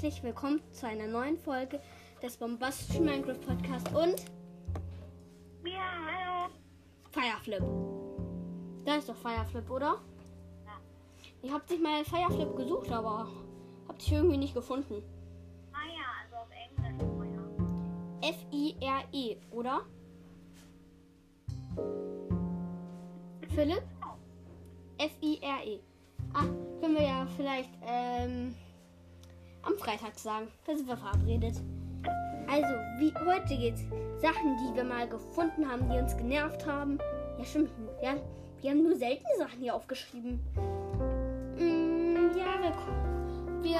herzlich willkommen zu einer neuen Folge des bombastischen Minecraft Podcast und Ja, hallo. Fireflip. Da ist doch Fireflip, oder? Ja. Ihr habt sich mal Fireflip gesucht, aber habt sich irgendwie nicht gefunden. Ah ja, also auf Englisch vorher. F-I-R-E, oder? Philipp? F-I-R-E. Ah, können wir ja vielleicht ähm, am Freitag sagen. Da sind wir verabredet. Also, wie heute geht's. Sachen, die wir mal gefunden haben, die uns genervt haben. Ja, stimmt. Ja, wir haben nur seltene Sachen hier aufgeschrieben. Mm, ja, wir, wir,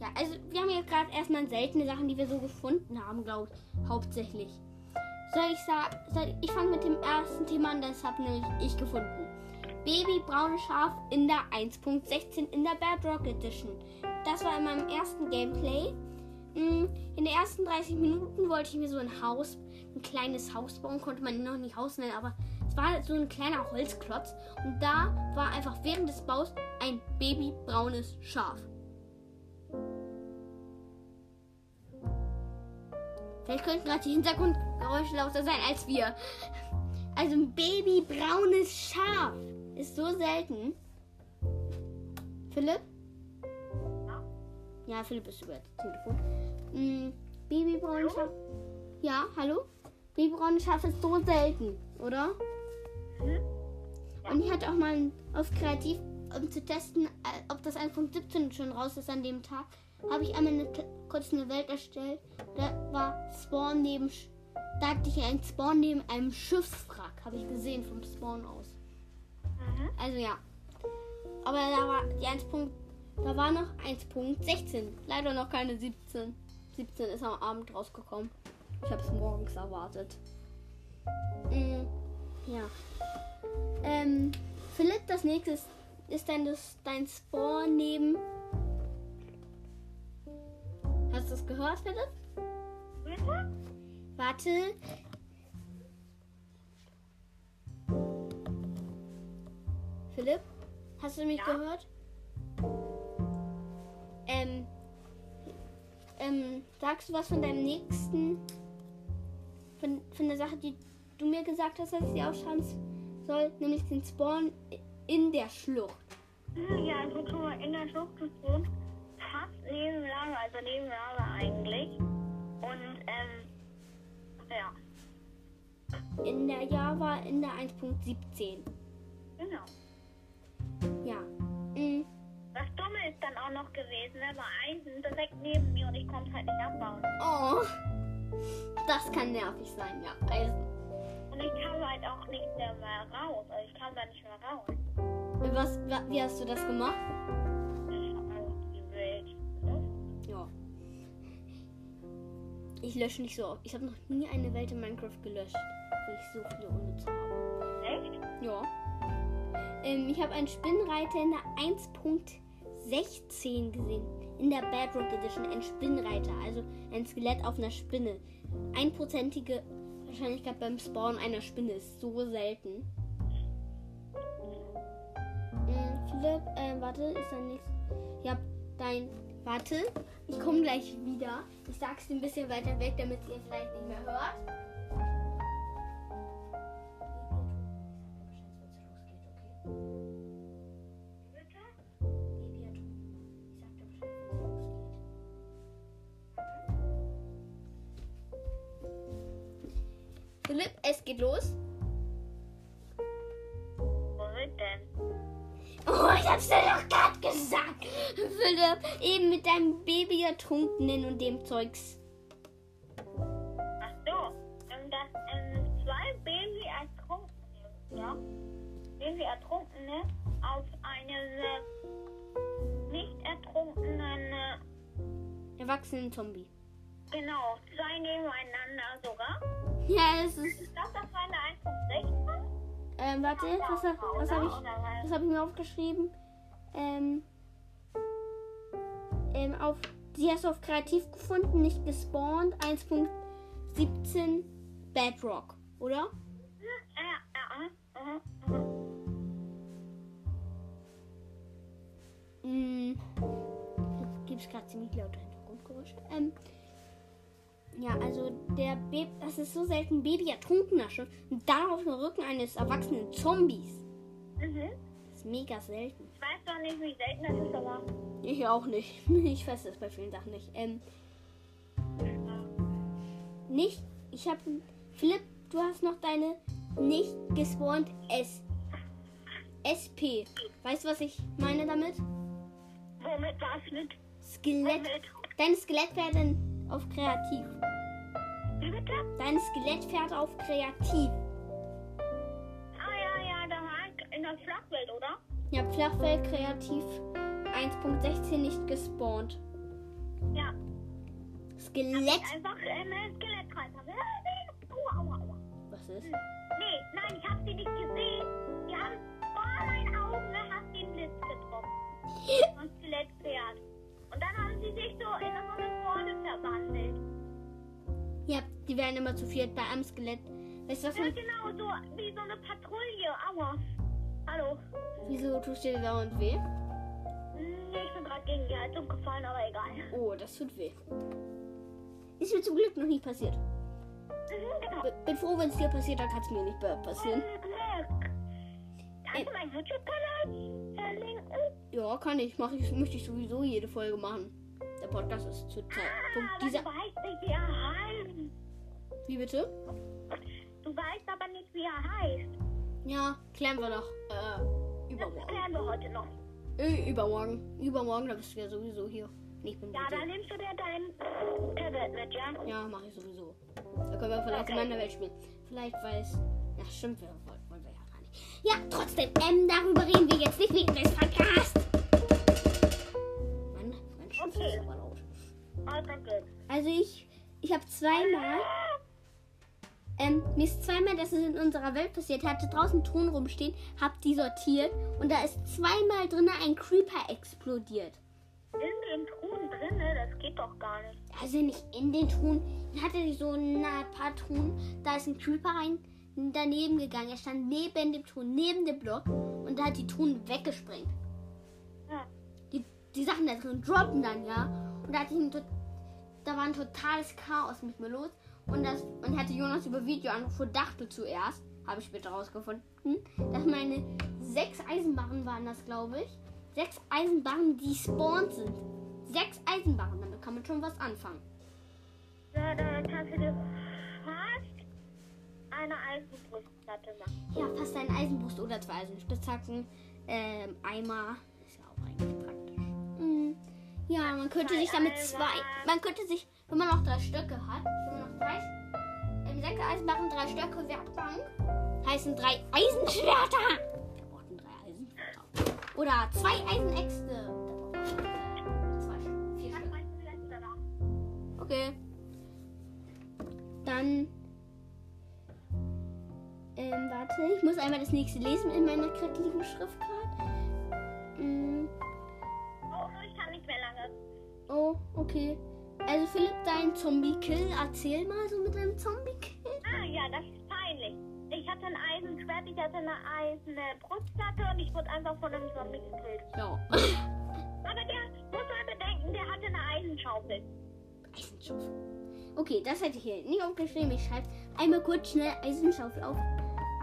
ja, also wir haben jetzt gerade erstmal seltene Sachen, die wir so gefunden haben, glaube ich, hauptsächlich. Soll ich sagen, ich fange mit dem ersten Thema an, das habe nämlich ich gefunden. Baby braunes Schaf in der 1.16 in der Bedrock Edition. Das war in meinem ersten Gameplay. Mm, In den ersten 30 Minuten wollte ich mir so ein Haus, ein kleines Haus bauen, konnte man noch nicht Haus nennen, aber es war so ein kleiner Holzklotz. Und da war einfach während des Baus ein babybraunes Schaf. Vielleicht könnten gerade die Hintergrundgeräusche lauter sein als wir. Also ein babybraunes Schaf ist so selten. Philipp? Ja. Ja, Philipp ist über das Telefon. Mm, babybraunes Schaf. Ja, hallo? Babybraunes Schaf ist so selten, oder? Mhm. Und ich hatte auch mal auf Kreativ, um zu testen, äh, ob das 1.17 schon raus ist an dem Tag, habe ich einmal eine, kurz eine Welt erstellt. Da war Spawn neben, da hatte ich einen Spawn neben einem Schiffswrack, habe ich gesehen vom Spawn aus. Mhm. Also ja. Aber da war die 1. Punkt, da war noch 1.16. Leider noch keine 17. 17 ist am Abend rausgekommen. Ich habe es morgens erwartet. Mm, ja. Ähm, Philipp, das nächste ist, das, dein Spawn neben. Hast du es gehört, Philipp? Bitte? Warte. Philipp, hast du mich Ja. gehört? Ähm, ähm, sagst du was von deinem nächsten, von, von der Sache, die du mir gesagt hast, dass ich sie aufschreiben soll, nämlich den Spawn in der Schlucht. Mhm, Ja, also guck mal, in der Schlucht gewohnt. Fast neben Lava, also neben Lava eigentlich. Und, ähm, ja, In der Java in der 1.17. genau. Ja. Mm, Das Dumme ist dann auch noch gewesen, da war Eisen direkt neben mir und ich konnte es halt nicht abbauen. Oh. Das kann nervig sein, ja. Also, Und ich kam halt auch nicht mehr raus. Also ich kam da nicht mehr raus. was, wa- wie hast du das gemacht? Ich hab einfach die Welt. gelöscht. Ja. Ich lösche nicht so oft. Ich habe noch nie eine Welt in Minecraft gelöscht, wo ich so viele unnütze habe. Echt? Ja. Ähm, ich habe einen Spinnreiter in der 1.16 gesehen. In der Bedrock Edition ein Spinnreiter, also ein Skelett auf einer Spinne. Einprozentige Wahrscheinlichkeit beim Spawn einer Spinne ist so selten. Ähm, Philipp, äh, warte, ist dein nächstes. Ja, dein. Warte, ich komme gleich wieder. Ich sag's dir ein bisschen weiter weg, damit ihr vielleicht nicht mehr hört. Philipp, es geht los. Wo sind denn? Oh, ich hab's dir doch gerade gesagt. Philipp, eben mit deinem Baby ertrunkenen und dem Zeugs. Ach so. Ähm, das, ähm, zwei Baby Ertrunkene, ja? Baby Ertrunkene auf einen äh, nicht ertrunkenen, Erwachsenen Zombie. genau, zwei nebeneinander sogar. Ja, es ist. Ich glaube, das war eine 1.16. Ähm, warte, was, was habe ich, was hab ich mir aufgeschrieben? Ähm, ähm, auf. Sie hast du auf kreativ gefunden, nicht gespawnt. 1.17 Bedrock, oder? Ja, ja, ja. Mhm. Mm, gerade ziemlich laute Hintergrundgeräusche. Ähm, ja, also der Baby, das ist so selten, Baby ertrunken das schon. Und dann auf dem Rücken eines erwachsenen Zombies. Mhm. Das ist mega selten. Ich weiß doch nicht, wie selten das ist, aber. Ich auch nicht. Ich weiß das bei vielen Sachen nicht. Ähm, nicht, ich habe, Philipp, du hast noch deine nicht gespawnt S. SP. Weißt du, was ich meine damit? Womit was mit? Skelett. Womit? Dein Skelettpferd in- auf kreativ. Wie bitte? Dein Skelettpferd auf kreativ. Ah, ja, ja, da war in der Flachwelt, oder? Ja, Flachfeld kreativ 1.16 nicht gespawnt. Ja. Skelett. Einfach in ein Skelett. Was ist? Nee, nein, ich hab sie nicht gesehen. Ja, werden immer zu viert bei einem Skelett. Weißt du was? Ja, man- genau, so wie so eine Patrouille. Aua. Hallo. Wieso tust du dir dauernd weh? Nee, ich bin gerade gegen die Heizung gefallen, aber egal. Oh, das tut weh. Ist mir zum Glück noch nie passiert. Mhm, genau. B bin froh, wenn es dir passiert, dann kann es mir nicht passieren. Kannst du meinen YouTube-Kanal verlinken? Ja, kann ich. Mach ich. Möchte ich sowieso jede Folge machen. Der Podcast ist zur Zeitpunkt Ah, dieser. du weißt nicht, wie bitte? Du weißt aber nicht, wie er heißt. Ja, klären wir noch. Äh, Das übermorgen. klären wir heute noch. Äh, übermorgen. Übermorgen, da bist du ja sowieso hier. Nicht mit Ja, dann nimmst du dir dein Tablet mit, ja? Ja, mache ich sowieso. Da können wir vielleicht Okay. in meiner Welt spielen. Vielleicht weiß. Ja, stimmt, wir wollen, wollen wir ja gar nicht. Ja, trotzdem, ähm, darüber reden wir jetzt nicht wegen des Podcasts. Mann, mein Schiff Okay. ist aber laut. Also. Also ich, ich habe zweimal, ähm, mir ist zweimal, dass es in unserer Welt passiert, hatte draußen Ton rumstehen, hab die sortiert und da ist zweimal drin ein Creeper explodiert. In den Truhen drinne, das geht doch gar nicht. Also nicht in den Truhen. Dann hatte ich so ein paar Truhen. Da ist ein Creeper rein daneben gegangen. Er stand neben dem Truhen, neben dem Block. Und da hat die Truhen weggesprengt. Ja. Die, die Sachen da drin droppen dann, ja. Und da hatte ich ein, da war ein totales Chaos mit mir los. Und das und hatte Jonas über Videoanruf und dachte zuerst, habe ich später rausgefunden, dass meine sechs Eisenbarren waren das, glaube ich. Sechs Eisenbarren, die spawned sind. Sechs Eisenbarren, damit kann man schon was anfangen. Ja, dann kannst du dir fast eine Eisenbrustplatte machen. Ja, fast ein Eisenbrust oder zwei Eisenspitzhacken. Ähm, Eimer. Ja, man könnte sich damit zwei. Man könnte sich, wenn man noch drei Stöcke hat, wenn man noch drei. Ähm, sechs Eisenbarren, drei Stöcke, Werkbank. Heißen drei Eisenschwerter. Wir brauchten drei Eisenschwerter. Oder zwei Eisenäxte. Okay. Dann. Ähm, warte, ich muss einmal das nächste lesen in meiner kreativen Schriftgrad. Mm, Oh, nicht mehr lange. oh, okay. Also Philipp, dein Zombie-Kill, erzähl mal so mit deinem Zombie-Kill. Ah, ja, das ist peinlich. Ich hatte ein Eisenschwert, ich hatte eine eiserne Brustplatte und ich wurde einfach von einem Zombie gekillt. Ja. Aber der, muss man bedenken, der hatte eine Eisenschaufel. Eisenschaufel. Okay, das hätte ich hier nicht aufgeschrieben. Ich schreibe einmal kurz schnell Eisenschaufel auf.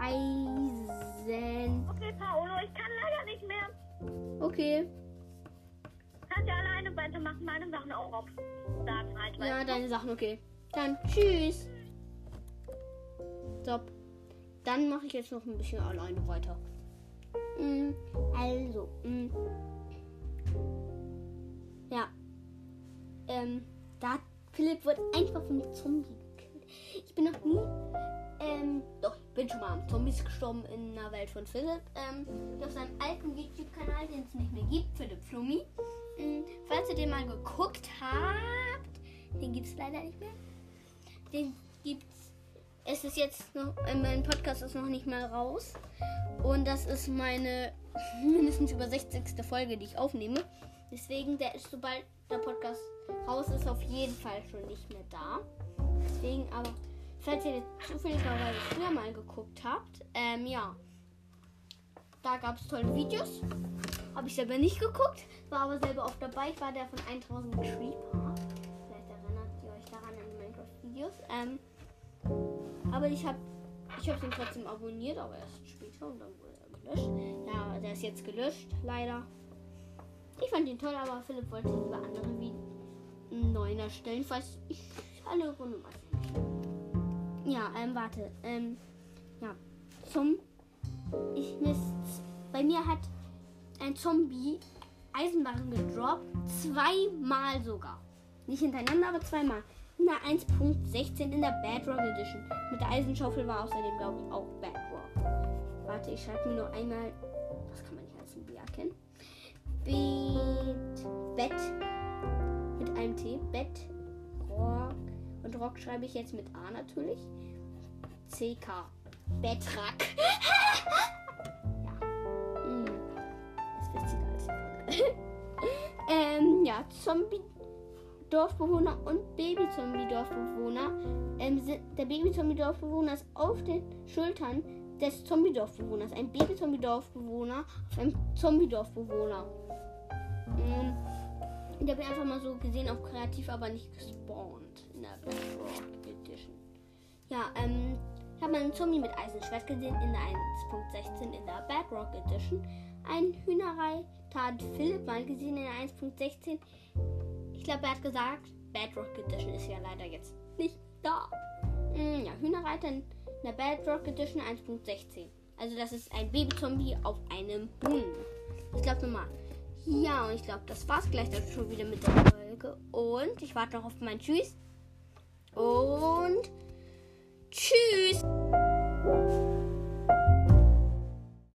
Eisen. Okay, Paolo, ich kann leider nicht mehr. Okay. Ja alleine weitermachen, meine Sachen auch auf. Sagen halt, Ja, deine Sachen, okay. Dann tschüss. Stopp. Dann mache ich jetzt noch ein bisschen alleine weiter. Mm, also, mm. ja. Ähm, da Philipp wird einfach vom Zombie gekillt. Ich bin noch nie, ähm, doch, ich bin schon mal am Zombies gestorben in der Welt von Philipp. Ähm, auf seinem alten YouTube-Kanal, den es nicht mehr gibt, Philipp Flummi. Falls ihr den mal geguckt habt, den gibt es leider nicht mehr. Den gibt's. Es ist jetzt noch, äh, mein Podcast ist noch nicht mal raus. Und das ist meine mindestens über 60. Folge, die ich aufnehme. Deswegen, der ist, sobald der Podcast raus ist, auf jeden Fall schon nicht mehr da. Deswegen, aber falls ihr zufälligerweise früher mal geguckt habt, ähm, ja. Da gab es tolle Videos. Habe ich selber nicht geguckt, war aber selber oft dabei. Ich war der von 1000 Creeper. Vielleicht erinnert ihr euch daran an die Minecraft-Videos. Ähm, aber ich habe ich hab den trotzdem abonniert, aber erst später und dann wurde er gelöscht. Ja, der ist jetzt gelöscht, leider. Ich fand ihn toll, aber Philipp wollte lieber andere wie einen neuen erstellen, falls ich alle Runde nicht. Ja, ähm, warte. Ähm, ja, zum. Ich miss. Bei mir hat ein Zombie Eisenbarren gedroppt. Zweimal sogar. Nicht hintereinander, aber zweimal. In der 1.16 in der Bedrock Edition. Mit der Eisenschaufel war außerdem, glaube ich, auch Bedrock. Warte, ich schreibe mir nur einmal. Was kann man nicht als ein B erkennen? Bet. Bett. Mit einem T. Bett. Rock. Und Rock schreibe ich jetzt mit A natürlich. CK. Bettrack. ähm, ja, Zombie. Dorfbewohner und Baby-Zombie-Dorfbewohner. Ähm, der Baby-Zombie-Dorfbewohner ist auf den Schultern des Zombie-Dorfbewohners. Ein Baby-Zombie-Dorfbewohner auf einem Zombie-Dorfbewohner. Ähm, ich habe einfach mal so gesehen auf kreativ, aber nicht gespawnt in der Bedrock Edition. Ja, ähm, ich habe einen Zombie mit Eisenschwert gesehen in der 1.16 in der Bedrock Edition. Ein Hühnerei hat Philipp mal gesehen in der 1.16. Ich glaube, er hat gesagt, Bedrock Edition ist ja leider jetzt nicht da. Hm, ja, Hühnerreiter in der Bedrock Edition 1.16. Also das ist ein Babyzombie auf einem Brunnen. Ich glaube nochmal. Ja, und ich glaube, das war's gleich dann schon wieder mit der Folge. Und ich warte noch auf mein Tschüss. Und tschüss.